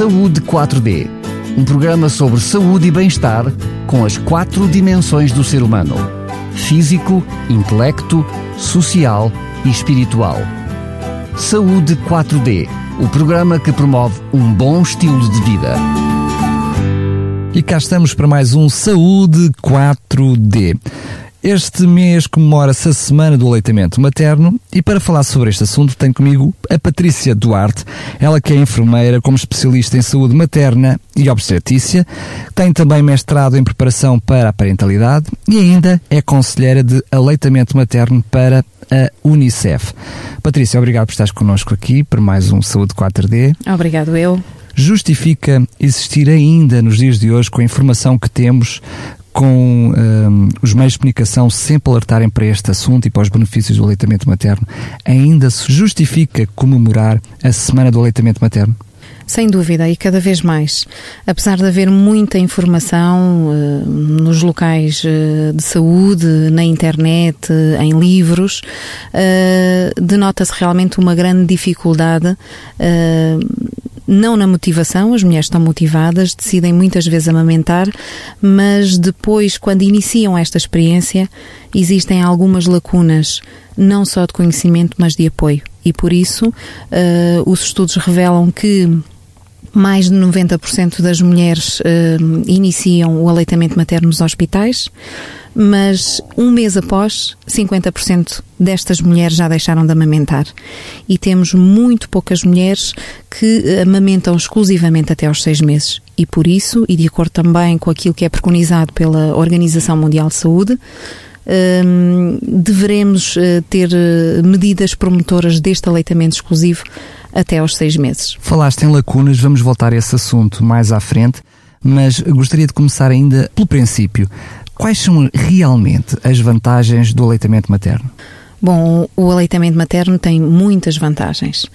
Saúde 4D, um programa sobre saúde e bem-estar com as quatro dimensões do ser humano: físico, intelecto, social e espiritual. Saúde 4D, o programa que promove um bom estilo de vida. E cá estamos para mais um Saúde 4D. Este mês comemora-se a Semana do Aleitamento Materno e para falar sobre este assunto tenho comigo a Patrícia Duarte, ela que é enfermeira como especialista em saúde materna e obstetrícia, tem também mestrado em preparação para a parentalidade e ainda é conselheira de aleitamento materno para a Unicef. Patrícia, obrigado por estares connosco aqui para mais um Saúde 4D. Obrigado eu. Justifica existir ainda nos dias de hoje, com a informação que temos, com um, os meios de comunicação sempre alertarem para este assunto e para os benefícios do aleitamento materno, ainda se justifica comemorar a Semana do Aleitamento Materno? Sem dúvida, e cada vez mais. Apesar de haver muita informação uh, nos locais uh, de saúde, na internet, uh, em livros, denota-se realmente uma grande dificuldade não na motivação, as mulheres estão motivadas, decidem muitas vezes amamentar, mas depois, quando iniciam esta experiência, existem algumas lacunas, não só de conhecimento, mas de apoio. E por isso, uh, os estudos revelam que mais de 90% das mulheres uh, iniciam o aleitamento materno nos hospitais, mas um mês após, 50% destas mulheres já deixaram de amamentar. E temos muito poucas mulheres que amamentam exclusivamente até aos seis meses. E por isso, e de acordo também com aquilo que é preconizado pela Organização Mundial de Saúde, deveremos uh, ter uh, medidas promotoras deste aleitamento exclusivo até aos seis meses. Falaste em lacunas, vamos voltar a esse assunto mais à frente, mas gostaria de começar ainda pelo princípio. Quais são realmente as vantagens do aleitamento materno? Bom, o aleitamento materno tem muitas vantagens.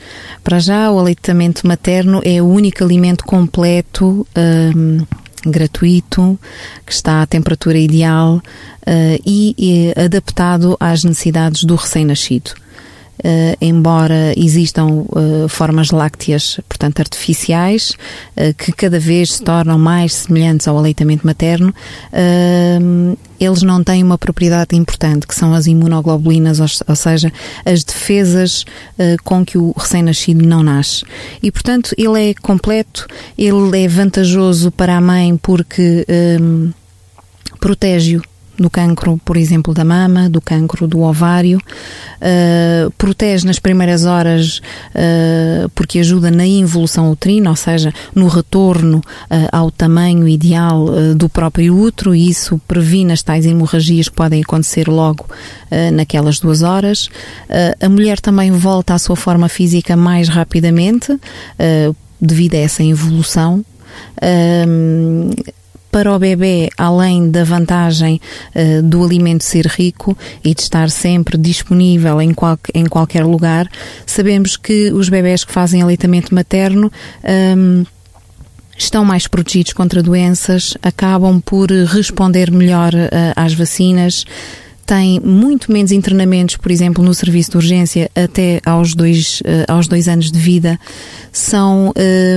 Para já, o aleitamento materno é o único alimento completo. Um, gratuito, que está à temperatura ideal uh, e, e adaptado às necessidades do recém-nascido. Uh, embora existam uh, formas lácteas, portanto, artificiais, uh, que cada vez se tornam mais semelhantes ao aleitamento materno, eles não têm uma propriedade importante, que são as imunoglobulinas, ou, seja, as defesas com que o recém-nascido não nasce. E, portanto, ele é completo, ele é vantajoso para a mãe porque um, protege-o do cancro, por exemplo, da mama, do cancro do ovário, uh, protege nas primeiras horas uh, porque ajuda na involução uterina, ou seja, no retorno uh, ao tamanho ideal do próprio útero e isso previne as tais hemorragias que podem acontecer logo naquelas duas horas. a mulher também volta à sua forma física mais rapidamente devido a essa evolução para o bebê, além da vantagem uh, do alimento ser rico e de estar sempre disponível em, qual, em qualquer lugar, sabemos que os bebés que fazem aleitamento materno um, ehm, estão mais protegidos contra doenças, acabam por responder melhor uh, às vacinas, tem muito menos internamentos, por exemplo, no serviço de urgência até aos dois, uh, aos dois anos de vida. São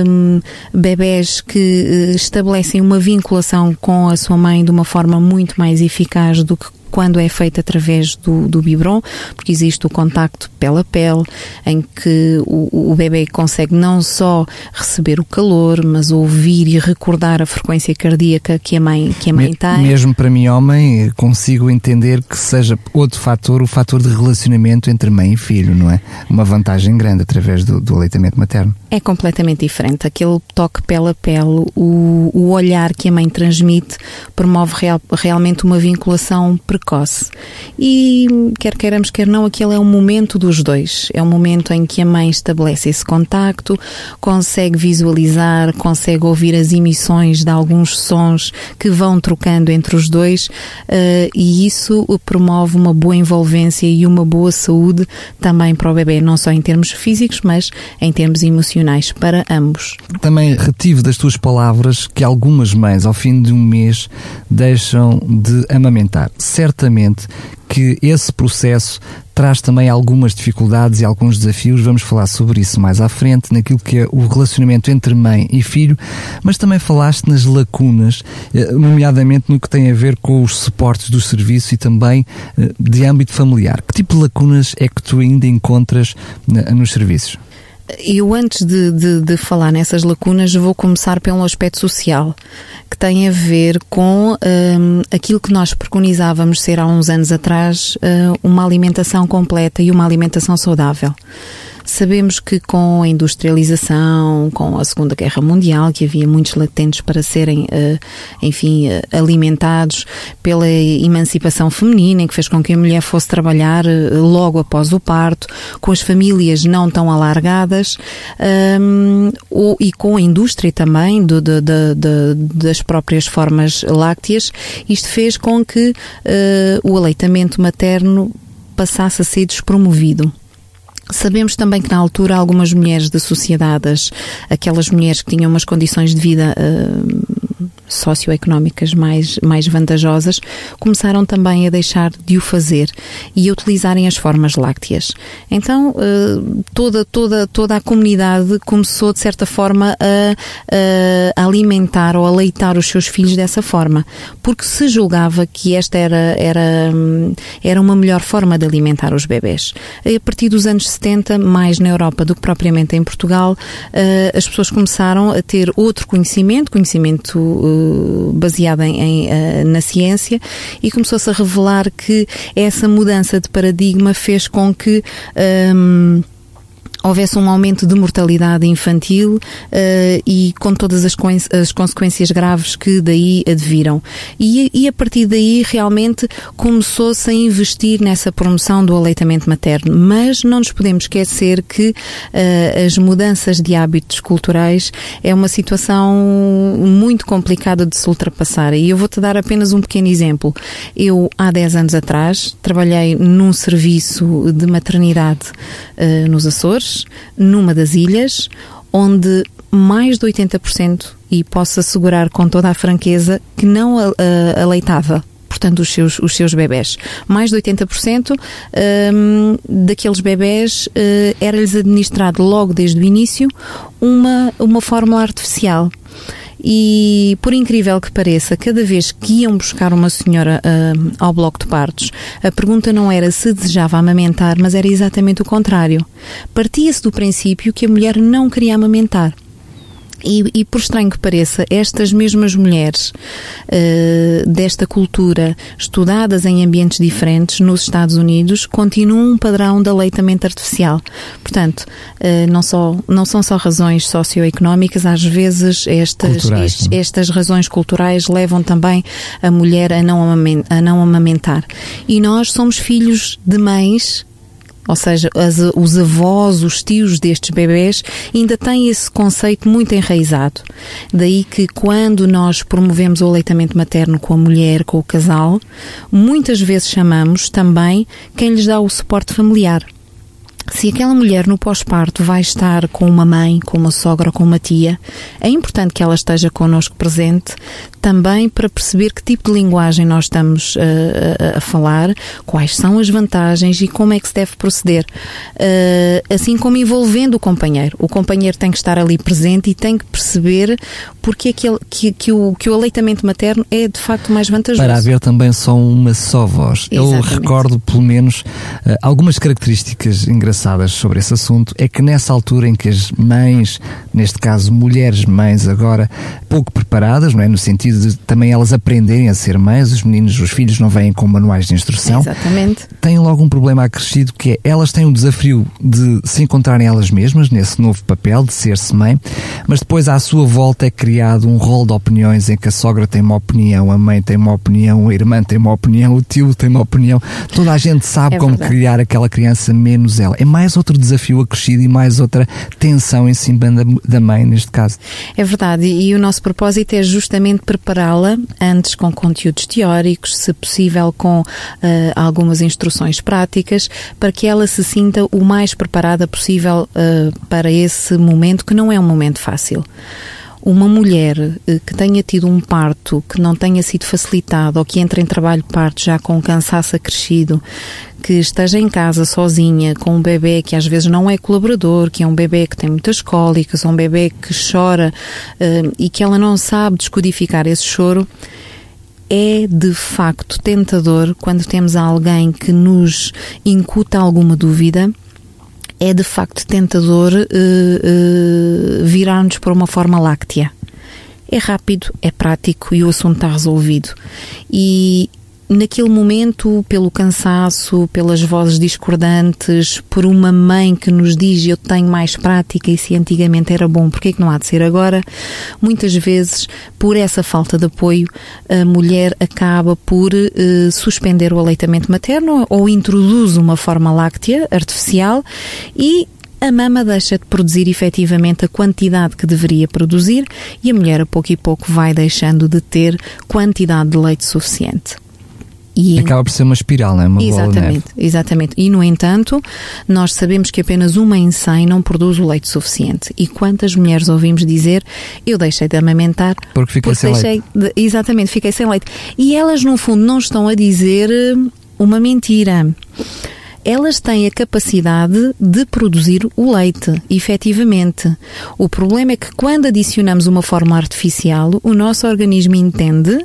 um, bebés que uh, estabelecem uma vinculação com a sua mãe de uma forma muito mais eficaz do que quando é feito através do, do biberon, porque existe o contacto pele a pele, em que o, o bebê consegue não só receber o calor, mas ouvir e recordar a frequência cardíaca que a mãe, que a mãe Me, tem. Mesmo para mim, homem, consigo entender que seja outro fator, o fator de relacionamento entre mãe e filho, não é? Uma vantagem grande através do, do aleitamento materno. É completamente diferente. Aquele toque pele a pele, o, o olhar que a mãe transmite, promove real, realmente uma vinculação precoce. E quer queiramos, quer não, aquele é um momento dos dois. É um momento em que a mãe estabelece esse contacto, consegue visualizar, consegue ouvir as emissões de alguns sons que vão trocando entre os dois uh, e isso promove uma boa envolvência e uma boa saúde também para o bebê, não só em termos físicos, mas em termos emocionais para ambos. Também retive das tuas palavras que algumas mães, ao fim de um mês, deixam de amamentar. Certamente que esse processo traz também algumas dificuldades e alguns desafios. Vamos falar sobre isso mais à frente, naquilo que é o relacionamento entre mãe e filho, mas também falaste nas lacunas, eh, nomeadamente no que tem a ver com os suportes do serviço e também eh, de âmbito familiar. Que tipo de lacunas é que tu ainda encontras eh, nos serviços? Eu, antes de, de, de, falar nessas lacunas, vou começar pelo aspecto social, que tem a ver com um, aquilo que nós preconizávamos ser há uns anos atrás, uh, uma alimentação completa e uma alimentação saudável. Sabemos que com a industrialização, com a Segunda Guerra Mundial, que havia muitos latentes para serem, uh, enfim, uh, alimentados pela emancipação feminina, que fez com que a mulher fosse trabalhar uh, logo após o parto, com as famílias não tão alargadas ou, e com a indústria também do, do, do, das próprias formas lácteas, isto fez com que o aleitamento materno passasse a ser despromovido. Sabemos também que na altura algumas mulheres de sociedades, aquelas mulheres que tinham umas condições de vida uh, socioeconómicas mais, mais vantajosas, começaram também a deixar de o fazer e a utilizarem as formas lácteas. Então, uh, toda, toda, toda a comunidade começou, de certa forma, a, a, alimentar ou a leitar os seus filhos dessa forma, porque se julgava que esta era, era, era uma melhor forma de alimentar os bebés. A partir dos anos 70, mais na Europa do que propriamente em Portugal, uh, as pessoas começaram a ter outro conhecimento, conhecimento baseado em, em uh, na ciência, e começou-se a revelar que essa mudança de paradigma fez com que um, houvesse um aumento de mortalidade infantil uh, e com todas as, as, consequências graves que daí adviram. E, e a partir daí realmente começou-se a investir nessa promoção do aleitamento materno. Mas não nos podemos esquecer que uh, as mudanças de hábitos culturais é uma situação muito complicada de se ultrapassar. E eu vou-te dar apenas um pequeno exemplo. Eu, há 10 anos atrás, trabalhei num serviço de maternidade uh, nos Açores, numa das ilhas, onde mais de 80%, e posso assegurar com toda a franqueza, que não aleitava portanto, os seus, os seus bebés. Mais de 80% um, daqueles bebés uh, era-lhes administrado logo desde o início uma, uma fórmula artificial. E, por incrível que pareça, cada vez que iam buscar uma senhora uh, ao bloco de partos, a pergunta não era se desejava amamentar, mas era exatamente o contrário. Partia-se do princípio que a mulher não queria amamentar. E, e, por estranho que pareça, estas mesmas mulheres uh, desta cultura, estudadas em ambientes diferentes nos Estados Unidos, continuam um padrão de aleitamento artificial. Portanto, uh, não, só, não são só razões socioeconómicas, às vezes estas, estes, estas razões culturais levam também a mulher a não, a não amamentar. E nós somos filhos de mães ou seja, as, os avós, os tios destes bebés ainda têm esse conceito muito enraizado. Daí que quando nós promovemos o aleitamento materno com a mulher, com o casal, muitas vezes chamamos também quem lhes dá o suporte familiar. Se aquela mulher no pós-parto vai estar com uma mãe, com uma sogra ou com uma tia, é importante que ela esteja connosco presente também para perceber que tipo de linguagem nós estamos uh, a, a, falar, quais são as vantagens e como é que se deve proceder. Uh, assim como envolvendo o companheiro. O companheiro tem que estar ali presente e tem que perceber porque é que, ele, que, que, o, que o aleitamento materno é de facto mais vantajoso. Para haver também só uma só voz. Exatamente. Eu recordo pelo menos algumas características engraçadas sobre esse assunto. É que nessa altura em que as mães, neste caso mulheres mães agora, pouco preparadas, não é? No sentido de também elas aprenderem a ser mães, os meninos, os filhos não vêm com manuais de instrução. Exatamente. Têm logo um problema acrescido que é elas têm o desafio de se encontrarem elas mesmas nesse novo papel de ser-se mãe, mas depois à sua volta é criado um rol de opiniões em que a sogra tem uma opinião, a mãe tem uma opinião, a irmã tem uma opinião, o tio tem uma opinião. Toda a gente sabe é como criar aquela criança menos ela. É mais outro desafio acrescido e mais outra tensão em cima da, da mãe neste caso. É verdade, e o nosso propósito é justamente prepará-la antes com conteúdos teóricos, se possível com uh, algumas instruções práticas, para que ela se sinta o mais preparada possível uh, para esse momento, que não é um momento fácil. Uma mulher eh, que tenha tido um parto que não tenha sido facilitado ou que entre em trabalho de parto já com cansaço acrescido, que esteja em casa sozinha com um bebê que às vezes não é colaborador, que é um bebê que tem muitas cólicas, um bebê que chora uh, e que ela não sabe descodificar esse choro, é de facto tentador quando temos alguém que nos incuta alguma dúvida é de facto tentador uh, uh, virar-nos para uma forma láctea. É rápido, é prático e o assunto está resolvido. E naquele momento, pelo cansaço, pelas vozes discordantes, por uma mãe que nos diz eu tenho mais prática e se antigamente era bom, porque é que não há de ser agora? Muitas vezes, por essa falta de apoio, a mulher acaba por uh, suspender o aleitamento materno ou introduz uma forma láctea artificial e a mama deixa de produzir efetivamente a quantidade que deveria produzir e a mulher a pouco e pouco vai deixando de ter quantidade de leite suficiente. E Acaba por ser uma espiral, não é? Uma exatamente, exatamente. E, no entanto, nós sabemos que apenas uma em 100 não produz o leite suficiente. E quantas mulheres ouvimos dizer eu deixei de amamentar porque fiquei porque sem leite? De, exatamente, fiquei sem leite. E elas, no fundo, não estão a dizer eh, uma mentira elas têm a capacidade de produzir o leite, efetivamente. O problema é que quando adicionamos uma forma artificial, o nosso organismo entende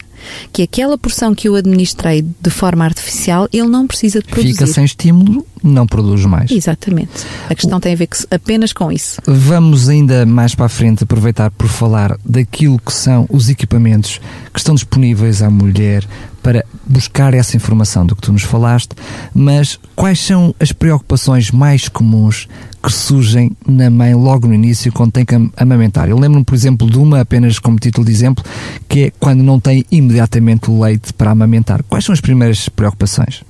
que aquela porção que eu administrei de forma artificial, ele não precisa de produzir. Fica sem estímulo, não produz mais. Exatamente. A questão o... tem a ver apenas com isso. Vamos ainda mais para a frente aproveitar por falar daquilo que são os equipamentos que estão disponíveis à mulher para buscar essa informação do que tu nos falaste, mas quais são as preocupações mais comuns que surgem na mãe logo no início quando tem que amamentar. Eu lembro-me, por exemplo, de uma, apenas como título de exemplo, que é quando não tem imediatamente leite para amamentar. Quais são as primeiras preocupações?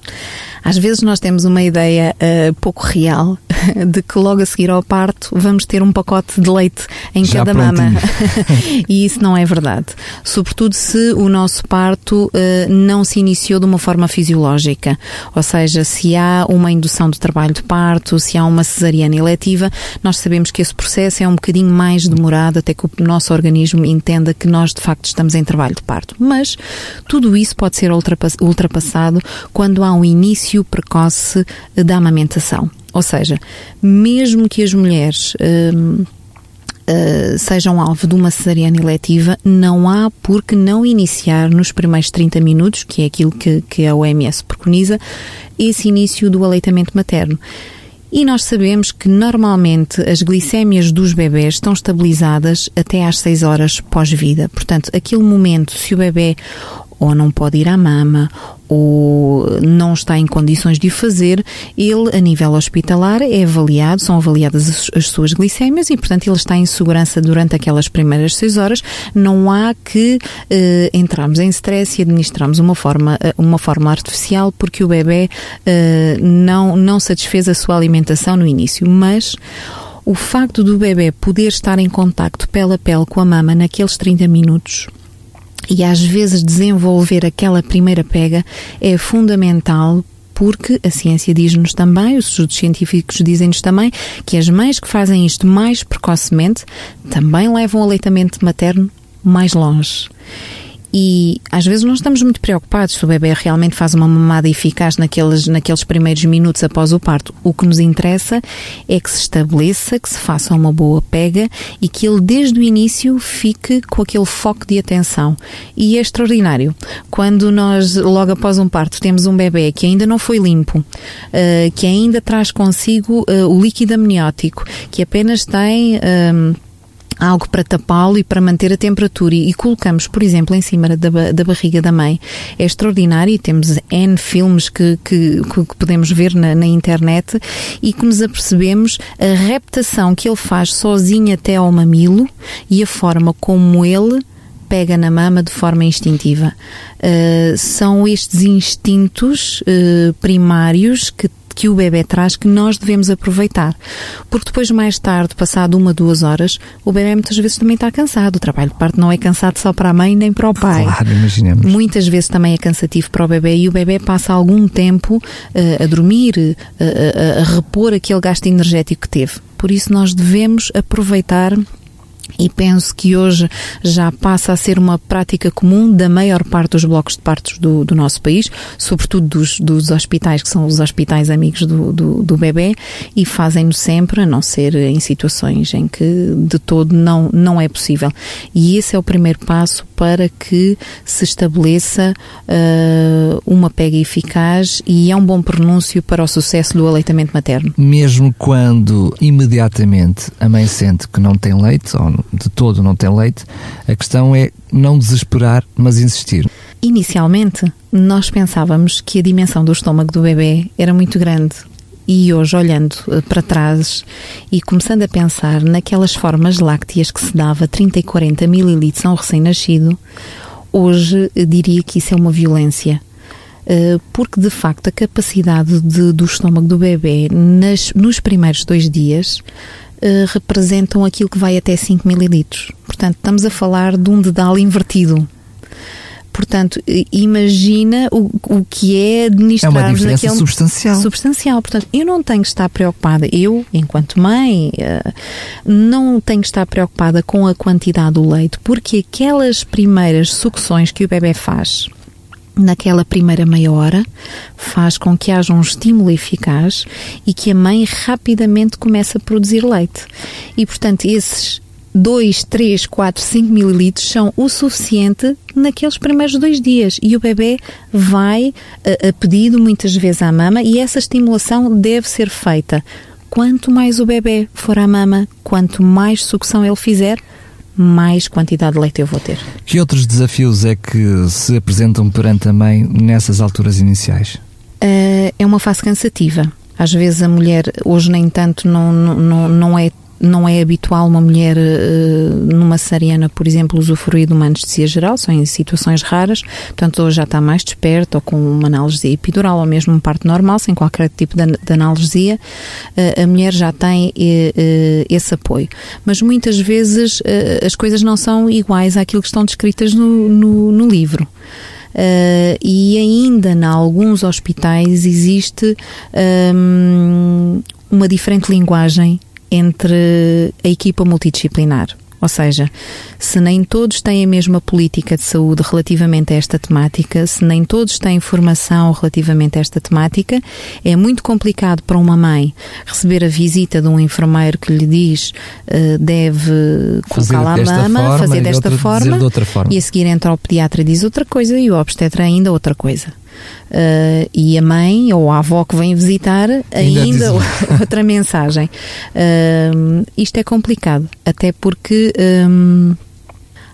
Às vezes nós temos uma ideia uh, pouco real de que logo a seguir ao parto vamos ter um pacote de leite em Já cada prontinho. mama. e isso não é verdade. Sobretudo se o nosso parto uh, não se iniciou de uma forma fisiológica. Ou seja, se há uma indução do trabalho de parto, se há uma cesariana eletiva, nós sabemos que esse processo é um bocadinho mais demorado até que o nosso organismo entenda que nós de facto estamos em trabalho de parto. Mas tudo isso pode ser ultrapassado quando há um início início precoce da amamentação. Ou seja, mesmo que as mulheres hum, Uh, sejam alvo de uma cesariana eletiva, não há por que não iniciar nos primeiros 30 minutos, que é aquilo que, que a OMS preconiza, esse início do aleitamento materno. E nós sabemos que normalmente as glicémias dos bebés estão estabilizadas até às 6 horas pós-vida. Portanto, aquele momento, se o bebê ou não pode ir à mama, ou não está em condições de o fazer, ele, a nível hospitalar, é avaliado, são avaliadas as, as, suas glicémias e, portanto, ele está em segurança durante aquelas primeiras seis horas. Não há que eh, entrarmos em stress e administrarmos uma forma, eh, uma forma artificial porque o bebê eh, não, não satisfez a sua alimentação no início. Mas o facto do bebê poder estar em contacto a pele com a mama naqueles 30 minutos e às vezes desenvolver aquela primeira pega é fundamental porque a ciência diz-nos também, os estudos científicos dizem-nos também, que as mães que fazem isto mais precocemente também levam o aleitamento materno mais longe. E às vezes não estamos muito preocupados se o bebê realmente faz uma mamada eficaz naqueles, naqueles primeiros minutos após o parto. O que nos interessa é que se estabeleça, que se faça uma boa pega e que ele desde o início fique com aquele foco de atenção. E é extraordinário. Quando nós, logo após um parto, temos um bebê que ainda não foi limpo, uh, que ainda traz consigo uh, o líquido amniótico, que apenas tem. Algo para tapá-lo e para manter a temperatura e, colocamos, por exemplo, em cima da, da barriga da mãe, é extraordinário e temos N filmes que, que, que podemos ver na, na, internet e que nos apercebemos a reptação que ele faz sozinho até ao mamilo e a forma como ele pega na mama de forma instintiva. Uh, são estes instintos uh, primários que que o bebê traz que nós devemos aproveitar. Porque depois, mais tarde, passado uma, duas horas, o bebê muitas vezes também está cansado. O trabalho de parto não é cansado só para a mãe nem para o pai. Claro, imaginemos. Muitas vezes também é cansativo para o bebê e o bebê passa algum tempo uh, a dormir, uh, a, a repor aquele gasto energético que teve. Por isso, nós devemos aproveitar e penso que hoje já passa a ser uma prática comum da maior parte dos blocos de partos do, do nosso país, sobretudo dos, dos, hospitais, que são os hospitais amigos do, do, do bebê, e fazem-no sempre, a não ser em situações em que de todo não, não é possível. E esse é o primeiro passo para que se estabeleça uh, uma pega eficaz e é um bom pronúncio para o sucesso do aleitamento materno. Mesmo quando imediatamente a mãe sente que não tem leite, ou de todo não tem leite, a questão é não desesperar, mas insistir. Inicialmente, nós pensávamos que a dimensão do estômago do bebê era muito grande. E hoje, olhando eh, para trás e começando a pensar naquelas formas lácteas que se dava 30 e 40 mililitros a um recém-nascido, hoje eh, diria que isso é uma violência eh, porque de facto a capacidade de, do estômago do bebê nas, nos primeiros dois dias uh, representam aquilo que vai até 5 mililitros. Portanto, estamos a falar de um dedal invertido. Portanto, imagina o, o que é administrar É uma diferença naquele... substancial. Substancial. Portanto, eu não tenho que estar preocupada, eu, enquanto mãe, eh, não tenho que estar preocupada com a quantidade do leite, porque aquelas primeiras sucções que o bebê faz, naquela primeira meia hora, faz com que haja um estímulo eficaz e que a mãe rapidamente comece a produzir leite. E, portanto, esses 2, 3, 4, 5 mililitros são o suficiente naqueles primeiros dois dias e o bebê vai a, a pedido muitas vezes à mama e essa estimulação deve ser feita. Quanto mais o bebê for à mama, quanto mais sucção ele fizer, mais quantidade de leite eu vou ter. Que outros desafios é que se apresentam perante a mãe nessas alturas iniciais? Uh, é uma fase cansativa. Às vezes a mulher, hoje nem tanto, não, não, não é não é habitual uma mulher uh, numa cesariana, por exemplo, usufruir de uma anestesia geral, são em situações raras, portanto hoje já está mais desperta ou com uma analgesia epidural ou mesmo um parto normal, sem qualquer tipo de, analgesia, uh, a mulher já tem uh, esse apoio. Mas muitas vezes as coisas não são iguais àquilo que estão descritas no, no, no livro. Uh, e ainda em alguns hospitais existe um, uma diferente linguagem entre a equipa multidisciplinar. Ou seja, se nem todos têm a mesma política de saúde relativamente a esta temática, se nem todos têm formação relativamente a esta temática, é muito complicado para uma mãe receber a visita de um enfermeiro que lhe diz uh, deve colocá-la à mama, forma, fazer desta forma, de forma, e a seguir entra o pediatra e diz outra coisa e o obstetra ainda outra coisa. Uh, e a mãe ou a avó que vem visitar ainda, ainda outra mensagem. Uh, isto é complicado, até porque um,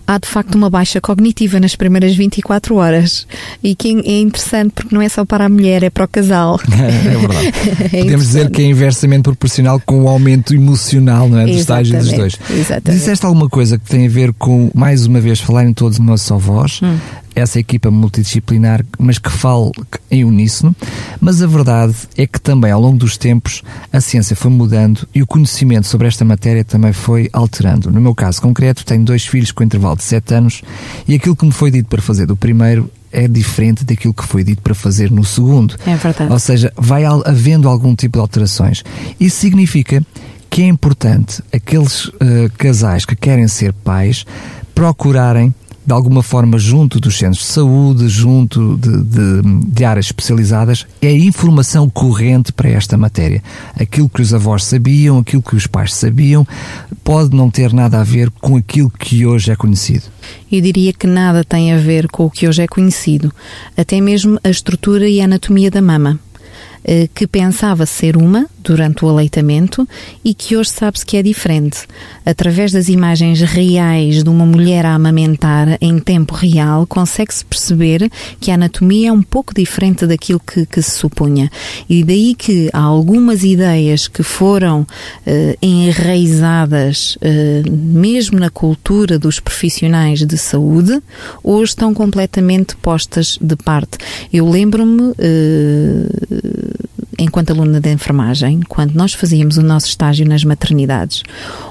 há de facto uma baixa cognitiva nas primeiras 24 horas e que é interessante porque não é só para a mulher, é para o casal. é verdade. é Podemos dizer que é inversamente proporcional com o aumento emocional não é, dos estágios dos dois. Exatamente. Disseste alguma coisa que tem a ver com, mais uma vez, falarem todos uma só voz? Hum essa equipa multidisciplinar, mas que fale em uníssono. Mas a verdade é que também, ao longo dos tempos, a ciência foi mudando e o conhecimento sobre esta matéria também foi alterando. No meu caso concreto, tenho dois filhos com intervalo de 7 anos e aquilo que me foi dito para fazer do primeiro é diferente daquilo que foi dito para fazer no segundo. É verdade. Ou seja, vai havendo algum tipo de alterações. Isso significa que é importante aqueles uh, casais que querem ser pais procurarem de alguma forma junto dos centros de saúde, junto de, de, de, áreas especializadas, é a informação corrente para esta matéria. Aquilo que os avós sabiam, aquilo que os pais sabiam, pode não ter nada a ver com aquilo que hoje é conhecido. Eu diria que nada tem a ver com o que hoje é conhecido, até mesmo a estrutura e a anatomia da mama. Eh, que pensava ser uma durante o aleitamento e que hoje sabe-se que é diferente. Através das imagens reais de uma mulher a amamentar em tempo real, consegue-se perceber que a anatomia é um pouco diferente daquilo que, que se supunha. E daí que há algumas ideias que foram eh, enraizadas eh, mesmo na cultura dos profissionais de saúde, hoje estão completamente postas de parte. Eu lembro-me eh, enquanto aluna de enfermagem, quando nós fazíamos o nosso estágio nas maternidades,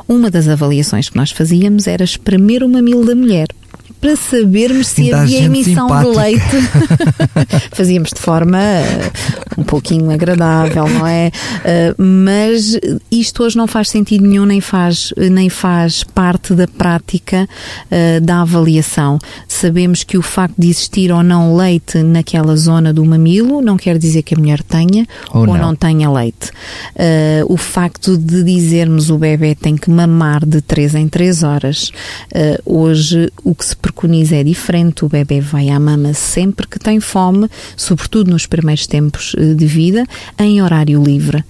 uma das avaliações que nós fazíamos era espremer o mamilo da mulher. Para sabermos se Ainda havia emissão simpática. de leite. Fazíamos de forma uh, um pouquinho agradável, não é? Uh, mas isto hoje não faz sentido nenhum, nem faz, nem faz parte da prática uh, da avaliação. Sabemos que o facto de existir ou não leite naquela zona do mamilo não quer dizer que a mulher tenha Ou ou, não. não. tenha leite. O facto de dizermos o bebê tem que mamar de 3 em 3 horas, hoje o que se preconiza é diferente. O bebê vai à mama sempre que tem fome, sobretudo nos primeiros tempos uh, de vida, em horário livre.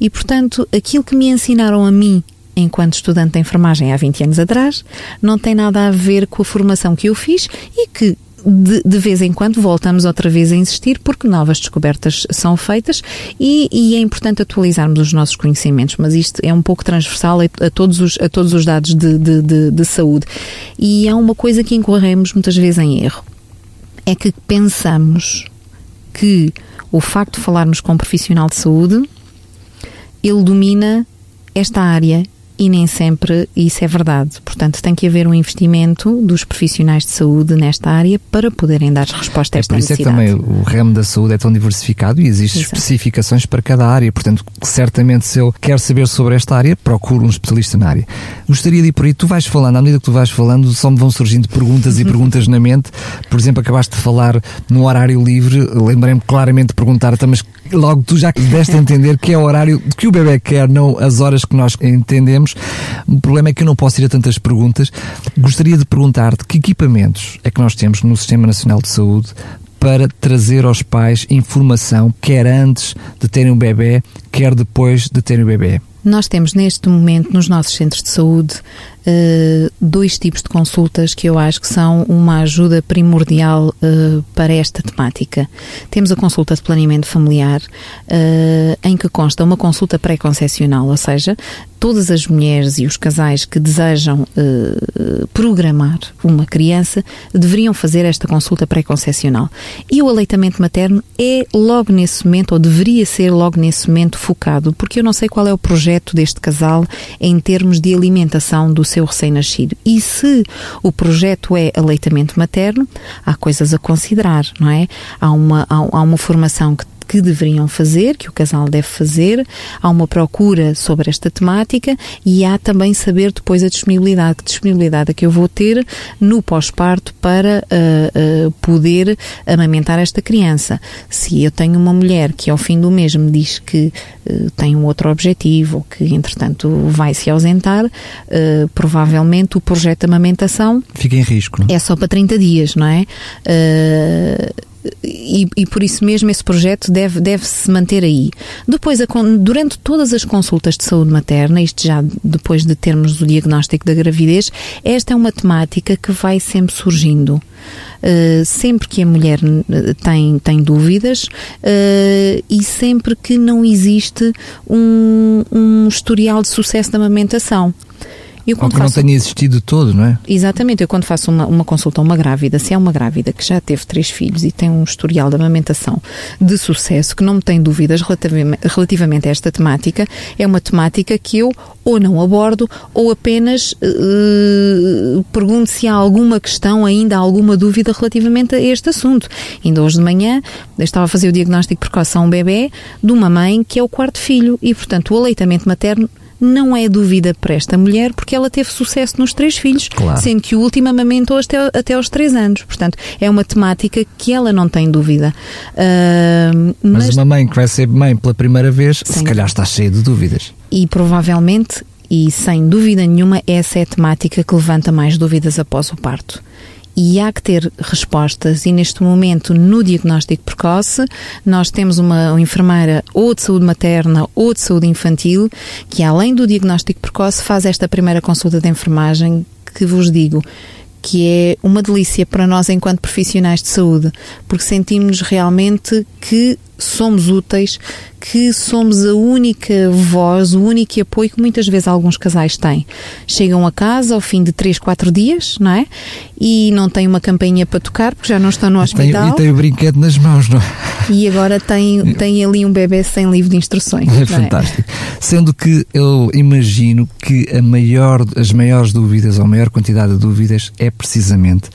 E, portanto, aquilo que me ensinaram a mim enquanto estudante de enfermagem há 20 anos atrás, não tem nada a ver com a formação que eu fiz e que de, de, vez em quando voltamos outra vez a insistir porque novas descobertas são feitas e, e, é importante atualizarmos os nossos conhecimentos, mas isto é um pouco transversal a, a todos, os, a todos os dados de, de, de, de saúde. E há uma coisa que incorremos muitas vezes em erro, é que pensamos que o facto de falarmos com um profissional de saúde, ele domina esta área e nem sempre isso é verdade. Portanto, tem que haver um investimento dos profissionais de saúde nesta área para poderem dar resposta a É esta por isso é que necessidade. também o ramo da saúde é tão diversificado e existem especificações para cada área. Portanto, certamente se eu quero saber sobre esta área, procuro um especialista na área. Gostaria de ir por aí. Tu vais falando, à medida que tu vais falando, só me vão surgindo perguntas e perguntas na mente. Por exemplo, acabaste de falar no horário livre. Lembrei-me claramente de perguntar-te, mas logo tu já deste a entender que é o horário que o bebê quer, não as horas que nós entendemos. O problema é que eu não posso ir a tantas perguntas. Gostaria de perguntar-te que equipamentos é que nós temos no Sistema Nacional de Saúde para trazer aos pais informação, quer antes de terem o bebê, quer depois de terem o bebê. Nós temos neste momento nos nossos centros de saúde uh, dois tipos de consultas que eu acho que são uma ajuda primordial uh, para esta temática. Temos a consulta de planeamento familiar, uh, em que consta uma consulta pré-concepcional, ou seja, todas as mulheres e os casais que desejam programar uma criança deveriam fazer esta consulta pré-concepcional. E o aleitamento materno é logo nesse momento, ou deveria ser logo nesse momento, focado, porque eu não sei qual é o projeto deste casal em termos de alimentação do seu recém-nascido. E se o projeto é aleitamento materno, há coisas a considerar, não é? Há uma, há, há uma formação que que deveriam fazer, que o casal deve fazer, há uma procura sobre esta temática e há também saber depois a disponibilidade, que disponibilidade é que eu vou ter no pós-parto para uh, uh, poder amamentar esta criança. Se eu tenho uma mulher que ao fim do mês me diz que uh, tem um outro objetivo ou que entretanto vai se ausentar, provavelmente o projeto de amamentação fica em risco. Não? É só para 30 dias, não é? E, e, por isso mesmo esse projeto deve, deve se manter aí. Depois, a, durante todas as consultas de saúde materna, isto já depois de termos o diagnóstico da gravidez, esta é uma temática que vai sempre surgindo. Uh, sempre que a mulher tem, tem dúvidas uh, e sempre que não existe um, um historial de sucesso da amamentação. Eu, Ou que não tenha existido todo, não é? Exatamente. Eu quando faço uma, uma, consulta a uma grávida, se é uma grávida que já teve três filhos e tem um historial de amamentação de sucesso, que não me tem dúvidas relativamente, a esta temática, é uma temática que eu ou não abordo ou apenas uh, pergunto se há alguma questão, ainda há alguma dúvida relativamente a este assunto. Ainda hoje de manhã eu estava a fazer o diagnóstico precoce a um bebê de uma mãe que é o quarto filho e, portanto, o aleitamento materno não é dúvida para esta mulher porque ela teve sucesso nos três filhos, claro. sendo que o último amamentou até, até aos três anos. Portanto, é uma temática que ela não tem dúvida. Uh, mas... mas... uma mãe que vai ser mãe pela primeira vez, Sim. se calhar está cheia de dúvidas. E provavelmente, e sem dúvida nenhuma, essa é a temática que levanta mais dúvidas após o parto e há que ter respostas. E neste momento, no diagnóstico precoce, nós temos uma, enfermeira ou de saúde materna ou de saúde infantil que, além do diagnóstico precoce, faz esta primeira consulta de enfermagem que vos digo que é uma delícia para nós enquanto profissionais de saúde, porque sentimos realmente que somos úteis, que somos a única voz, o único apoio que muitas vezes alguns casais têm. Chegam a casa ao fim de 3, 4 dias, não é? E não têm uma campainha para tocar porque já não estão no hospital. Tem, e tem o brinquedo nas mãos, não é? E agora tem, tem ali um bebê sem livro de instruções. É fantástico. É? Sendo que eu imagino que a maior, as maiores dúvidas, ou a maior quantidade de dúvidas, é precisamente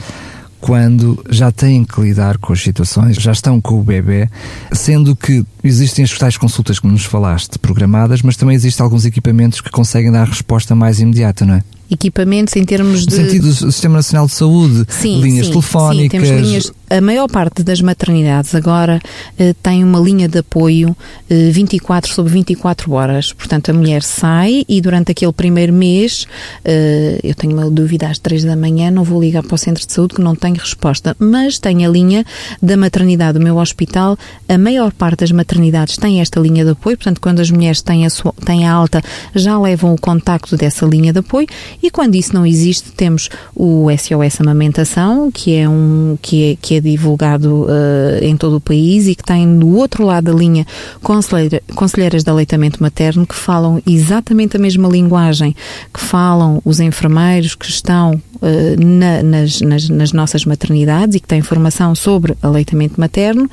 quando já têm que lidar com as situações, já estão com o bebê, sendo que existem as tais consultas que nos falaste programadas, mas também existem alguns equipamentos que conseguem dar a resposta mais imediata, não é? Equipamentos em termos de. No sentido do Sistema Nacional de Saúde, sim, linhas sim, telefónicas. Sim, temos linhas. A maior parte das maternidades agora uh, tem uma linha de apoio eh, 24 sobre 24 horas. Portanto, a mulher sai e durante aquele primeiro mês, uh, eu tenho uma dúvida às 3 da manhã, não vou ligar para o centro de saúde que não tenho resposta. Mas tem a linha da maternidade do meu hospital. A maior parte das maternidades tem esta linha de apoio. Portanto, quando as mulheres têm a, sua, têm a alta, já levam o contacto dessa linha de apoio e quando isso não existe, temos o SOS Amamentação, que é, um, que é, que é divulgado uh, em todo o país e que tem do outro lado da linha conselheira, conselheiras de aleitamento materno que falam exatamente a mesma linguagem que falam os enfermeiros que estão uh, na, nas, nas, nas, nossas maternidades e que têm informação sobre aleitamento materno.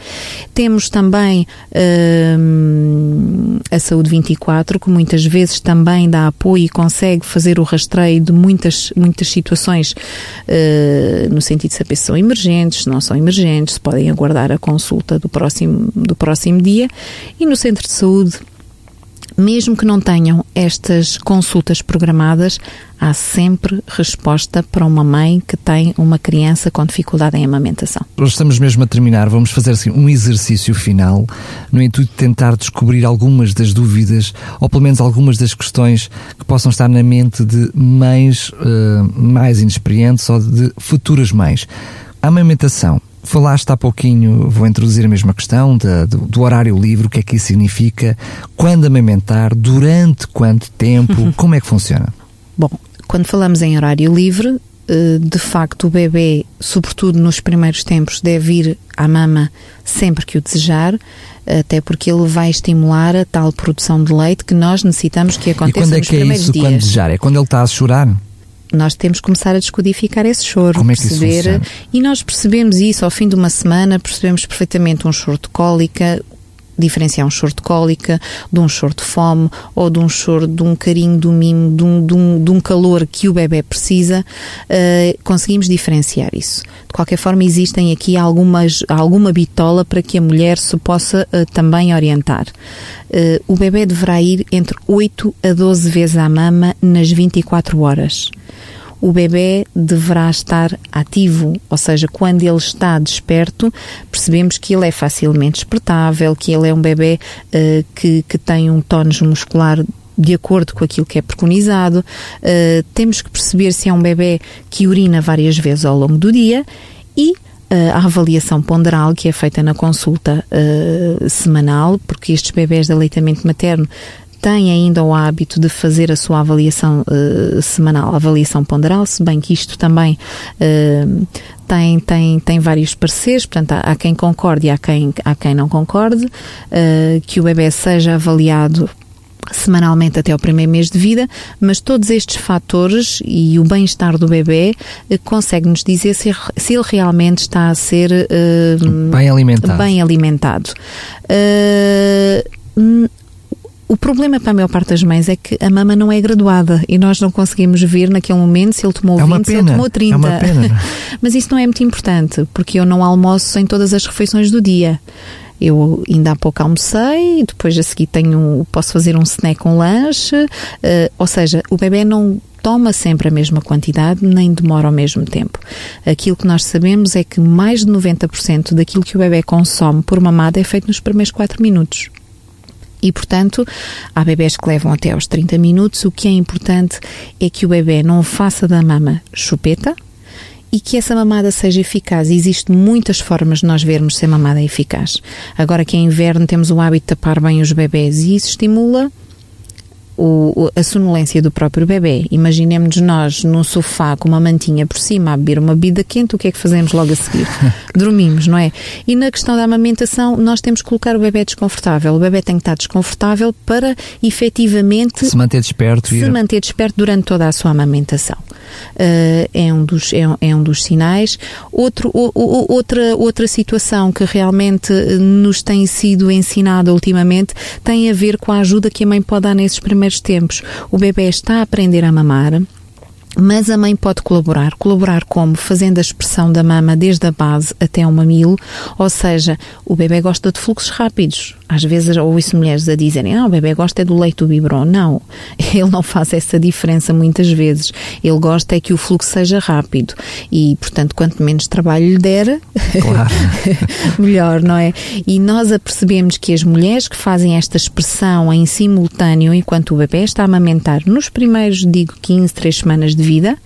Temos também uh, a Saúde 24, que muitas vezes também dá apoio e consegue fazer o rastreio de muitas, muitas situações uh, no sentido de saber se são emergentes, se não são emergentes, se podem aguardar a consulta do próximo, do próximo dia. E no centro de saúde mesmo que não tenham estas consultas programadas, há sempre resposta para uma mãe que tem uma criança com dificuldade em amamentação. Estamos mesmo a terminar, vamos fazer assim, um exercício final no intuito de tentar descobrir algumas das dúvidas ou pelo menos algumas das questões que possam estar na mente de mães uh, mais inexperientes ou de futuras mães. A amamentação Falaste há pouquinho, vou introduzir a mesma questão da, do, do, horário livre, o que é que isso significa, quando amamentar, durante quanto tempo, como é que funciona? Bom, quando falamos em horário livre, eh, de facto o bebê, sobretudo nos primeiros tempos, deve ir à mama sempre que o desejar, até porque ele vai estimular a tal produção de leite que nós necessitamos que aconteça nos primeiros dias. E quando é que é isso, dias. quando desejar? É quando ele está a chorar? Nós temos que começar a descodificar esse choro, Como é que perceber, e nós percebemos isso ao fim de uma semana, percebemos perfeitamente um choro de cólica, diferenciar um choro de cólica, de um choro de fome ou de um choro de um carinho, de um mimo, de um, de um, de um calor que o bebê precisa, uh, conseguimos diferenciar isso. De qualquer forma, existem aqui algumas, alguma bitola para que a mulher se possa uh, também orientar. Uh, o bebê deverá ir entre 8 a 12 vezes à mama nas 24 horas o bebê deverá estar ativo, ou seja, quando ele está desperto, percebemos que ele é facilmente despertável, que ele é um bebê uh, que, que tem um tónus muscular de acordo com aquilo que é preconizado. Uh, temos que perceber se é um bebê que urina várias vezes ao longo do dia e eh, a avaliação ponderal que é feita na consulta uh, semanal, porque estes bebés de aleitamento materno tem ainda o hábito de fazer a sua avaliação uh, semanal, avaliação ponderal, se bem que isto também uh, tem, tem, tem vários pareceres, portanto, há, há, quem concorde e há quem, há quem não concorde, uh, que o bebê seja avaliado semanalmente até o primeiro mês de vida, mas todos estes fatores e o bem-estar do bebê consegue-nos dizer se, se, ele realmente está a ser uh, bem alimentado. Bem alimentado. Uh, o problema para a maior parte das mães é que a mama não é graduada e nós não conseguimos ver naquele momento se ele tomou é 20, se ele tomou 30. É uma pena. Mas isso não é muito importante, porque eu não almoço em todas as refeições do dia. Eu ainda há pouco almocei, depois a seguir tenho, posso fazer um snack com um lanche, uh, ou seja, o bebê não toma sempre a mesma quantidade, nem demora ao mesmo tempo. Aquilo que nós sabemos é que mais de 90% daquilo que o bebê consome por mamada é feito nos primeiros 4 minutos. E, portanto, há bebés que levam até aos 30 minutos. O que é importante é que o bebê não faça da mama chupeta, e que essa mamada seja eficaz. Existem muitas formas de nós vermos se a mamada é eficaz. Agora que é inverno, temos o hábito de tapar bem os bebés e isso estimula o, a sonolência do próprio bebê. Imaginemos nós num sofá com uma mantinha por cima a beber uma bebida quente, o que é que fazemos logo a seguir? Dormimos, não é? E na questão da amamentação, nós temos que colocar o bebê desconfortável. O bebê tem que estar desconfortável para efetivamente se manter desperto, se manter desperto durante toda a sua amamentação. Uh, é, um dos, é, é, um dos sinais. Outro, o, o, outra, outra situação que realmente nos tem sido ensinada ultimamente tem a ver com a ajuda que a mãe pode dar nesses primeiros tempos. O bebê está a aprender a mamar, mas a mãe pode colaborar. Colaborar como? Fazendo a expressão da mama desde a base até o mamilo, ou seja, o bebê gosta de fluxos rápidos. Às vezes ouço mulheres a dizerem, ah, o bebê gosta é do leite do biberon. Não, ele não faz essa diferença muitas vezes. Ele gosta é que o fluxo seja rápido e, portanto, quanto menos trabalho lhe der, claro. melhor, não é? E nós apercebemos que as mulheres que fazem esta expressão em simultâneo enquanto o bebê está a amamentar nos primeiros, digo, 15, 3 semanas de vida,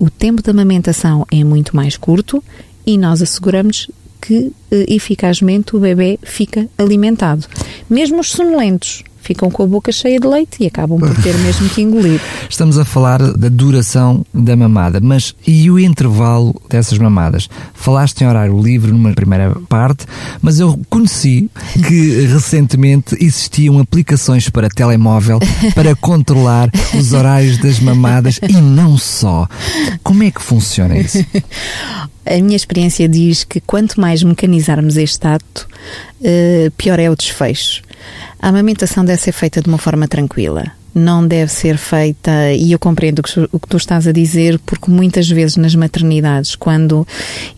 o tempo de amamentação é muito mais curto e nós asseguramos que eh, eficazmente o bebê fica alimentado. Mesmo os sonolentos ficam com a boca cheia de leite e acabam por ter mesmo que engolir. Estamos a falar da duração da mamada, mas e o intervalo dessas mamadas? Falaste em horário livre numa primeira parte, mas eu conheci que recentemente existiam aplicações para telemóvel para controlar os horários das mamadas e não só. Como é que funciona isso? A minha experiência diz que quanto mais mecanizarmos este ato, eh, pior é o desfecho. A amamentação deve ser feita de uma forma tranquila. Não deve ser feita, e eu compreendo o que tu estás a dizer, porque muitas vezes nas maternidades, quando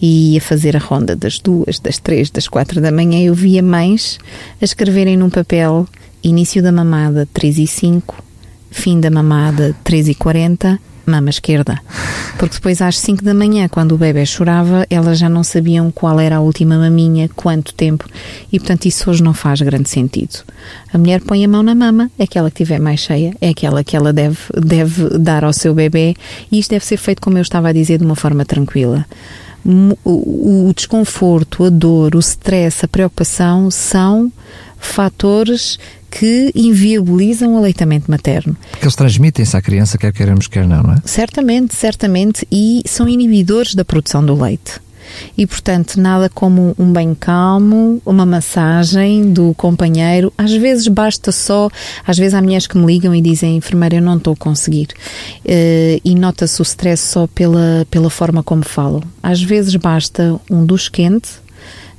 ia fazer a ronda das duas, das três, das quatro da manhã, eu via mães a escreverem num papel início da mamada 3 e 5, fim da mamada 3 e 40 mama esquerda. Porque depois às 5 da manhã, quando o bebê chorava, elas já não sabiam qual era a última maminha, quanto tempo, e portanto isso hoje não faz grande sentido. A mulher põe a mão na mama, aquela que tiver mais cheia, é aquela que ela deve, deve dar ao seu bebê, e isto deve ser feito, como eu estava a dizer, de uma forma tranquila. O desconforto, a dor, o stress, a preocupação são fatores que inviabilizam o aleitamento materno. Porque eles transmitem-se à criança, quer queiramos, quer não, não é? Certamente, certamente, e são inibidores da produção do leite. E, portanto, nada como um banho calmo, uma massagem do companheiro. Às vezes basta só, às vezes há mulheres que me ligam e dizem, enfermeira, eu não estou a conseguir. Uh, e nota-se o stress só pela, pela forma como falam. Às vezes basta um duche quente,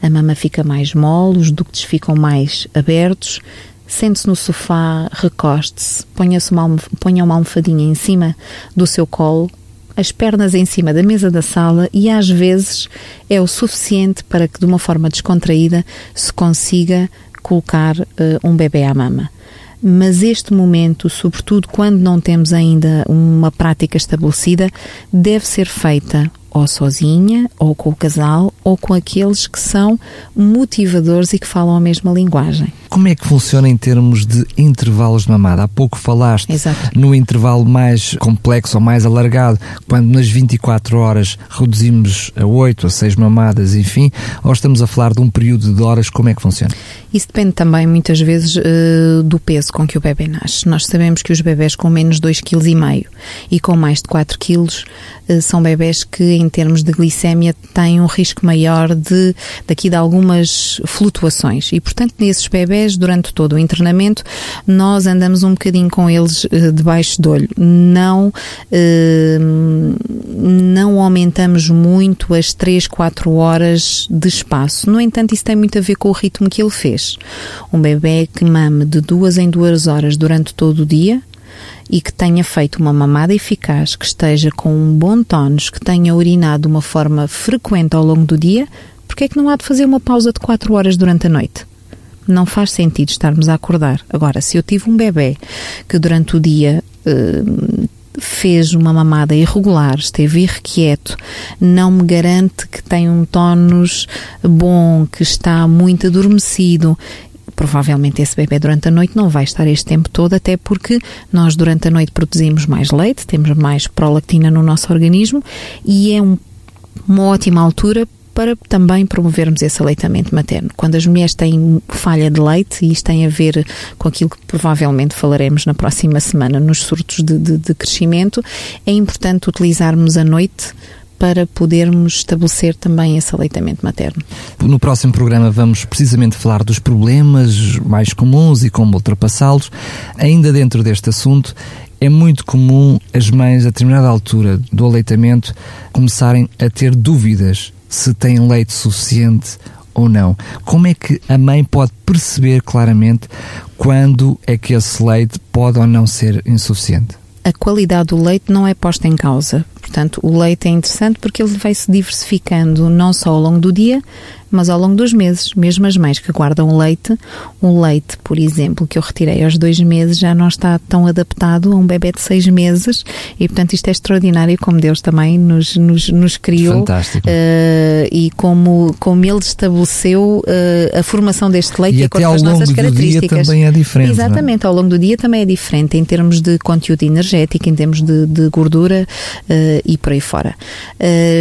a mama fica mais mole, os ductos ficam mais abertos, Sente-se no sofá, recoste-se, ponha, uma, ponha uma almofadinha em cima do seu colo, as pernas em cima da mesa da sala e às vezes é o suficiente para que de uma forma descontraída se consiga colocar uh, um bebê à mama. Mas este momento, sobretudo quando não temos ainda uma prática estabelecida, deve ser feita ou sozinha, ou com o casal, ou com aqueles que são motivadores e que falam a mesma linguagem. Como é que funciona em termos de intervalos de mamada? Há pouco falaste Exato. no intervalo mais complexo ou mais alargado, quando nas 24 horas reduzimos a 8 a 6 mamadas, enfim, ou estamos a falar de um período de horas, como é que funciona? Isso depende também, muitas vezes, uh, do peso com que o bebê nasce. Nós sabemos que os bebés com menos 2,5 kg e com mais de 4 kg uh, são bebés que, em termos de glicémia, têm um risco maior de, daqui de algumas flutuações. E, portanto, nesses bebés, durante todo o internamento, nós andamos um bocadinho com eles uh, debaixo do olho. Não, uh, não aumentamos muito as 3, 4 horas de espaço. No entanto, isso tem muito a ver com o ritmo que ele fez. Um bebê que mame de duas em duas horas durante todo o dia, e que tenha feito uma mamada eficaz, que esteja com um bom tónus, que tenha urinado de uma forma frequente ao longo do dia, porque é que não há de fazer uma pausa de 4 horas durante a noite? Não faz sentido estarmos a acordar. Agora, se eu tive um bebê que durante o dia uh, fez uma mamada irregular, esteve irrequieto, não me garante que tem um tónus bom, que está muito adormecido provavelmente esse bebê durante a noite não vai estar este tempo todo, até porque nós durante a noite produzimos mais leite, temos mais prolactina no nosso organismo e é um, uma ótima altura para também promovermos esse aleitamento materno. Quando as mulheres têm falha de leite, e isto tem a ver com aquilo que provavelmente falaremos na próxima semana, nos surtos de, de, de crescimento, é importante utilizarmos a noite para podermos estabelecer também esse aleitamento materno. No próximo programa vamos precisamente falar dos problemas mais comuns e como ultrapassá-los. Ainda dentro deste assunto, é muito comum as mães, a determinada altura do aleitamento, começarem a ter dúvidas se têm leite suficiente ou não. Como é que a mãe pode perceber claramente quando é que esse leite pode ou não ser insuficiente? A qualidade do leite não é posta em causa. Portanto, o leite é interessante porque ele vai se diversificando não só ao longo do dia, mas ao longo dos meses, mesmo as mães que guardam leite, um leite, por exemplo, que eu retirei aos dois meses, já não está tão adaptado a um bebê de seis meses e, portanto, isto é extraordinário como Deus também nos, nos, nos criou Fantástico. Uh, e como, como Ele estabeleceu uh, a formação deste leite e de acordo com ao as longo nossas do dia características. também é diferente. é? Exatamente, ao longo do dia também é diferente em termos de conteúdo energético, em termos de, de gordura uh, e por aí fora.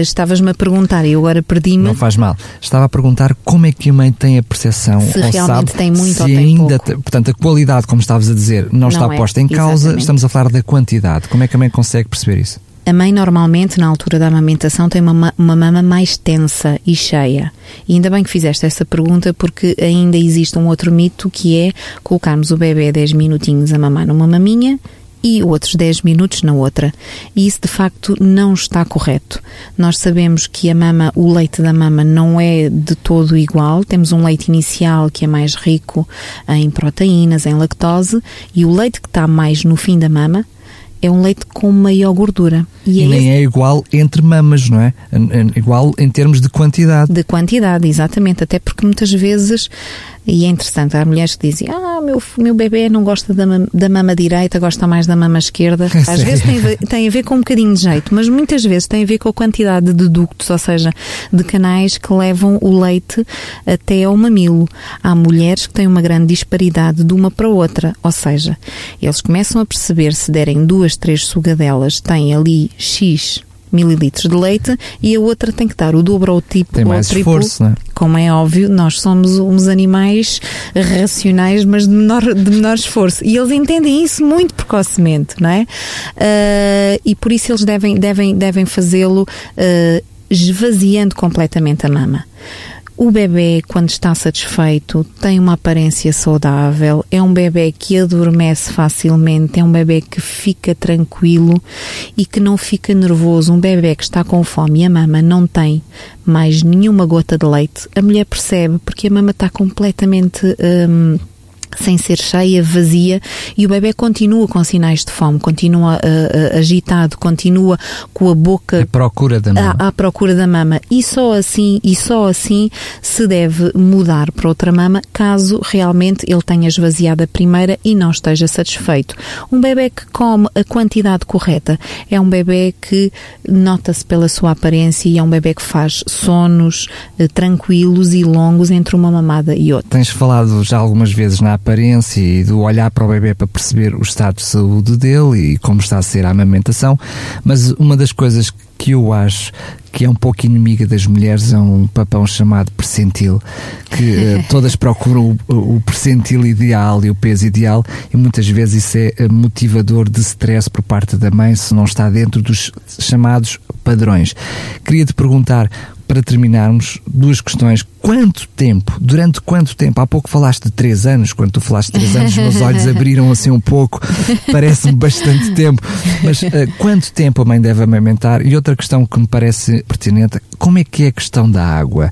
Estavas-me a perguntar e eu agora perdi-me. Não faz mal. Estava a perguntar como é que a mãe tem a percepção Se ou realmente sabe tem muito se ou tem ainda pouco. portanto a qualidade, como estavas a dizer, não, está é, posta em causa, exatamente. estamos a falar da quantidade. Como é que a mãe consegue perceber isso? A mãe normalmente, na altura da amamentação, tem uma, ma- uma mama mais tensa e cheia. E ainda bem que fizeste essa pergunta, porque ainda existe um outro mito que é colocarmos o bebê 10 minutinhos a mamar numa maminha e outros 10 minutos na outra. E isso de facto não está correto. Nós sabemos que a mama, o leite da mama não é de todo igual. Temos um leite inicial que é mais rico em proteínas, em lactose, e o leite que está mais no fim da mama é um leite com maior gordura. E, E, é nem é igual entre mamas, não é? N- Igual em termos de quantidade. de quantidade, exatamente. Até porque muitas vezes, e é interessante, há mulheres que dizem: Ah, meu, meu bebê não gosta da, mam- da mama direita, gosta mais da mama esquerda. Às Sério? vezes tem a, ver, tem a ver com um bocadinho de jeito, mas muitas vezes tem a ver com a quantidade de ductos, ou seja, de canais que levam o leite até ao mamilo. Há mulheres que têm uma grande disparidade de uma para outra, ou seja, eles começam a perceber se derem duas, três sugadelas, têm ali X mililitros de leite e a outra tem que dar o dobro ou o tipo Tem mais triplo. esforço, não é? Como é óbvio, nós somos uns animais racionais, mas de menor, de menor esforço. E eles entendem isso muito precocemente, não é? Ah, e por isso eles devem, devem, devem fazê-lo ah, esvaziando completamente a mama. O bebê, quando está satisfeito, tem uma aparência saudável, é um bebê que adormece facilmente, é um bebê que fica tranquilo e que não fica nervoso. Um bebê que está com fome e a mama não tem mais nenhuma gota de leite, a mulher percebe porque a mama está completamente. hum, sem ser cheia, vazia, e o bebê continua com sinais de fome, continua ah, agitado, continua com a boca A procura da mama. à, à procura da mama e só assim e só assim se deve mudar para outra mama caso realmente ele tenha esvaziado a primeira e não esteja satisfeito. Um bebê que come a quantidade correta é um bebê que nota-se pela sua aparência e é um bebê que faz sonos eh, tranquilos e longos entre uma mamada e outra. Tens falado já algumas vezes na aparência e do olhar para o bebê para perceber o estado de saúde dele e como está a ser a amamentação, mas uma das coisas que eu acho que é um pouco inimiga das mulheres é um papão chamado percentil, que eh, todas procuram o, o percentil ideal e o peso ideal e muitas vezes isso é eh, motivador de stress por parte da mãe se não está dentro dos chamados padrões. Queria te perguntar para terminarmos, duas questões. Quanto tempo, durante quanto tempo? Há pouco falaste de três anos, quando tu falaste de três anos, os meus olhos abriram assim um pouco, parece-me bastante tempo. Mas eh, quanto tempo a mãe deve amamentar? E outra questão que me parece pertinente, como é que é a questão da água?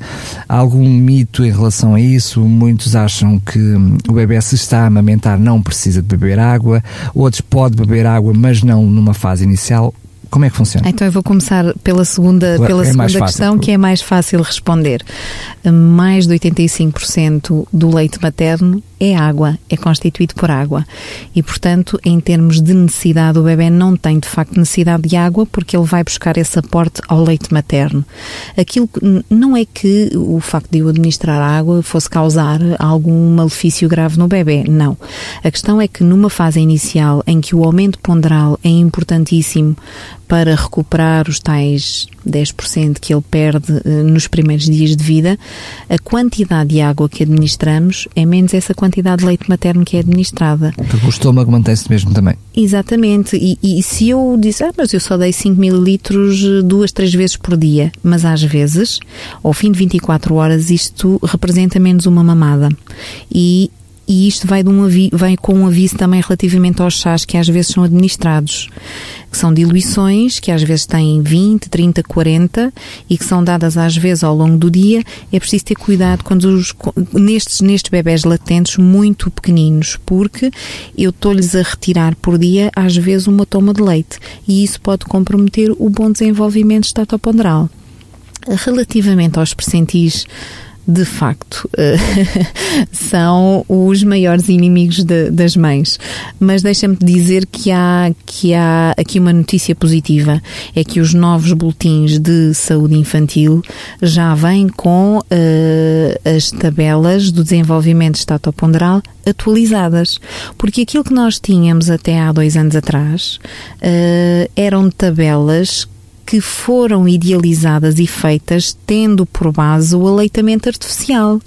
Há algum mito em relação a isso? Muitos acham que hum, o bebê, se está a amamentar, não precisa de beber água, outros pode beber água, mas não numa fase inicial. Como é que funciona? Então eu vou começar pela segunda, Claro, pela é segunda fácil. questão, que é mais fácil responder. Mais de 85% do leite materno é água, é constituído por água. E, portanto, em termos de necessidade, o bebê não tem de facto necessidade de água porque ele vai buscar esse aporte ao leite materno. Aquilo não é que o facto de eu administrar água fosse causar algum malefício grave no bebê, não. A questão é que numa fase inicial em que o aumento ponderal é importantíssimo para recuperar os tais 10% que ele perde uh, nos primeiros dias de vida, a quantidade de água que administramos é menos essa quantidade de leite materno que é administrada. Porque o estômago mantém-se mesmo também. Exatamente. E, e, se eu disser, ah, mas eu só dei 5 mililitros eh, duas, três vezes por dia, mas às vezes, ao fim de 24 horas, isto representa menos uma mamada. E e isto vai, um com um aviso também relativamente aos chás que às vezes são administrados, que são diluições que às vezes têm 20, 30, 40 e que são dadas às vezes ao longo do dia. É preciso ter cuidado quando os, nestes, nestes bebés latentes muito pequeninos, porque eu estou-lhes a retirar por dia às vezes uma toma de leite e isso pode comprometer o bom desenvolvimento estatoponderal. Relativamente aos percentis de facto, eh, são os maiores inimigos de, das mães. Mas deixa-me dizer que há, que há aqui uma notícia positiva: é que os novos boletins de saúde infantil já vêm com uh, as tabelas do desenvolvimento estatoponderal atualizadas. Porque aquilo que nós tínhamos até há dois anos atrás uh, eram tabelas que foram idealizadas e feitas tendo por base o aleitamento artificial.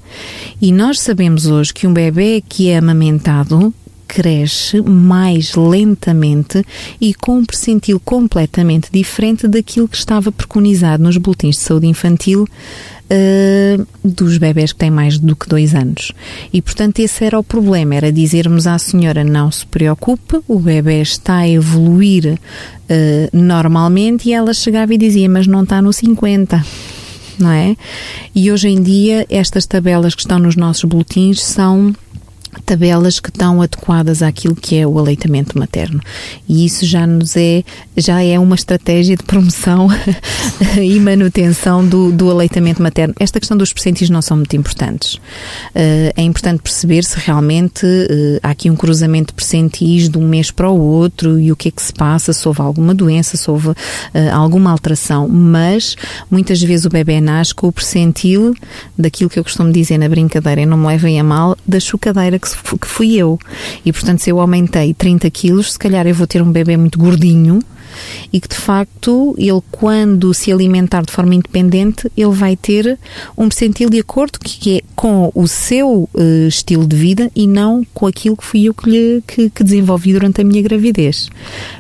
E nós sabemos hoje que um bebê que é amamentado cresce mais lentamente e com um percentil completamente diferente daquilo que estava preconizado nos boletins de saúde infantil uh, dos bebés que têm mais do que dois anos. E, portanto, esse era o problema, era dizermos à senhora não se preocupe, o bebê está a evoluir uh, normalmente e ela chegava e dizia, mas não está no 50 não é? E hoje em dia estas tabelas que estão nos nossos boletins são tabelas que estão adequadas àquilo que é o aleitamento materno. E isso já nos é, já é uma estratégia de promoção e manutenção do, do aleitamento materno. Esta questão dos percentis não são muito importantes. Uh, é importante perceber se realmente uh, há aqui um cruzamento de percentis de um mês para o outro e o que é que se passa, se houve alguma doença, se houve uh, alguma alteração. Mas muitas vezes o bebê nasce com o percentil daquilo que eu costumo dizer na brincadeira, e não me levem a mal, da chocadeira que que fui eu. E portanto, se eu aumentei 30 quilos, se calhar eu vou ter um bebê muito gordinho e que de facto ele quando se alimentar de forma independente ele vai ter um percentil de acordo que é com o seu uh, estilo de vida e não com aquilo que fui eu que, lhe, que, que desenvolvi durante a minha gravidez.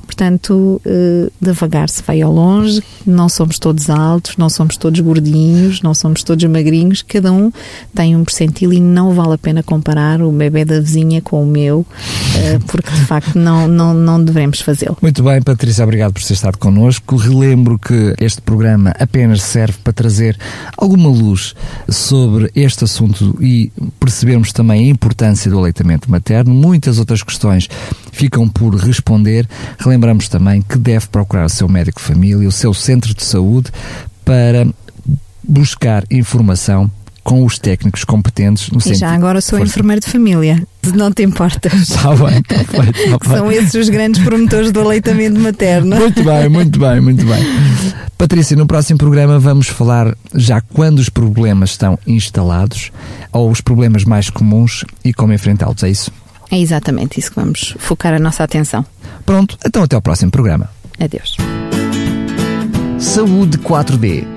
Portanto, uh, devagar se vai ao longe, não somos todos altos, não somos todos gordinhos, não somos todos magrinhos, cada um tem um percentil e não vale a pena comparar o bebê da vizinha com o meu, uh, porque de facto não, não, não devemos fazê-lo. Muito bem, Patrícia, obrigado por ter estado connosco. Relembro que este programa apenas serve para trazer alguma luz sobre este assunto e percebermos também a importância do aleitamento materno. Muitas outras questões ficam por responder. Lembramos também que deve procurar o seu médico de família, o seu centro de saúde, para buscar informação com os técnicos competentes no E já agora sou Força. enfermeiro de família, se não te importas. Está bem, perfeito. Tá São esses os grandes promotores do aleitamento materno. Muito bem, muito bem, muito bem. Patrícia, no próximo programa vamos falar já quando os problemas estão instalados ou os problemas mais comuns e como enfrentá-los, é isso? É exatamente isso que vamos focar a nossa atenção. Pronto, então até ao próximo programa. Adeus. Saúde 4D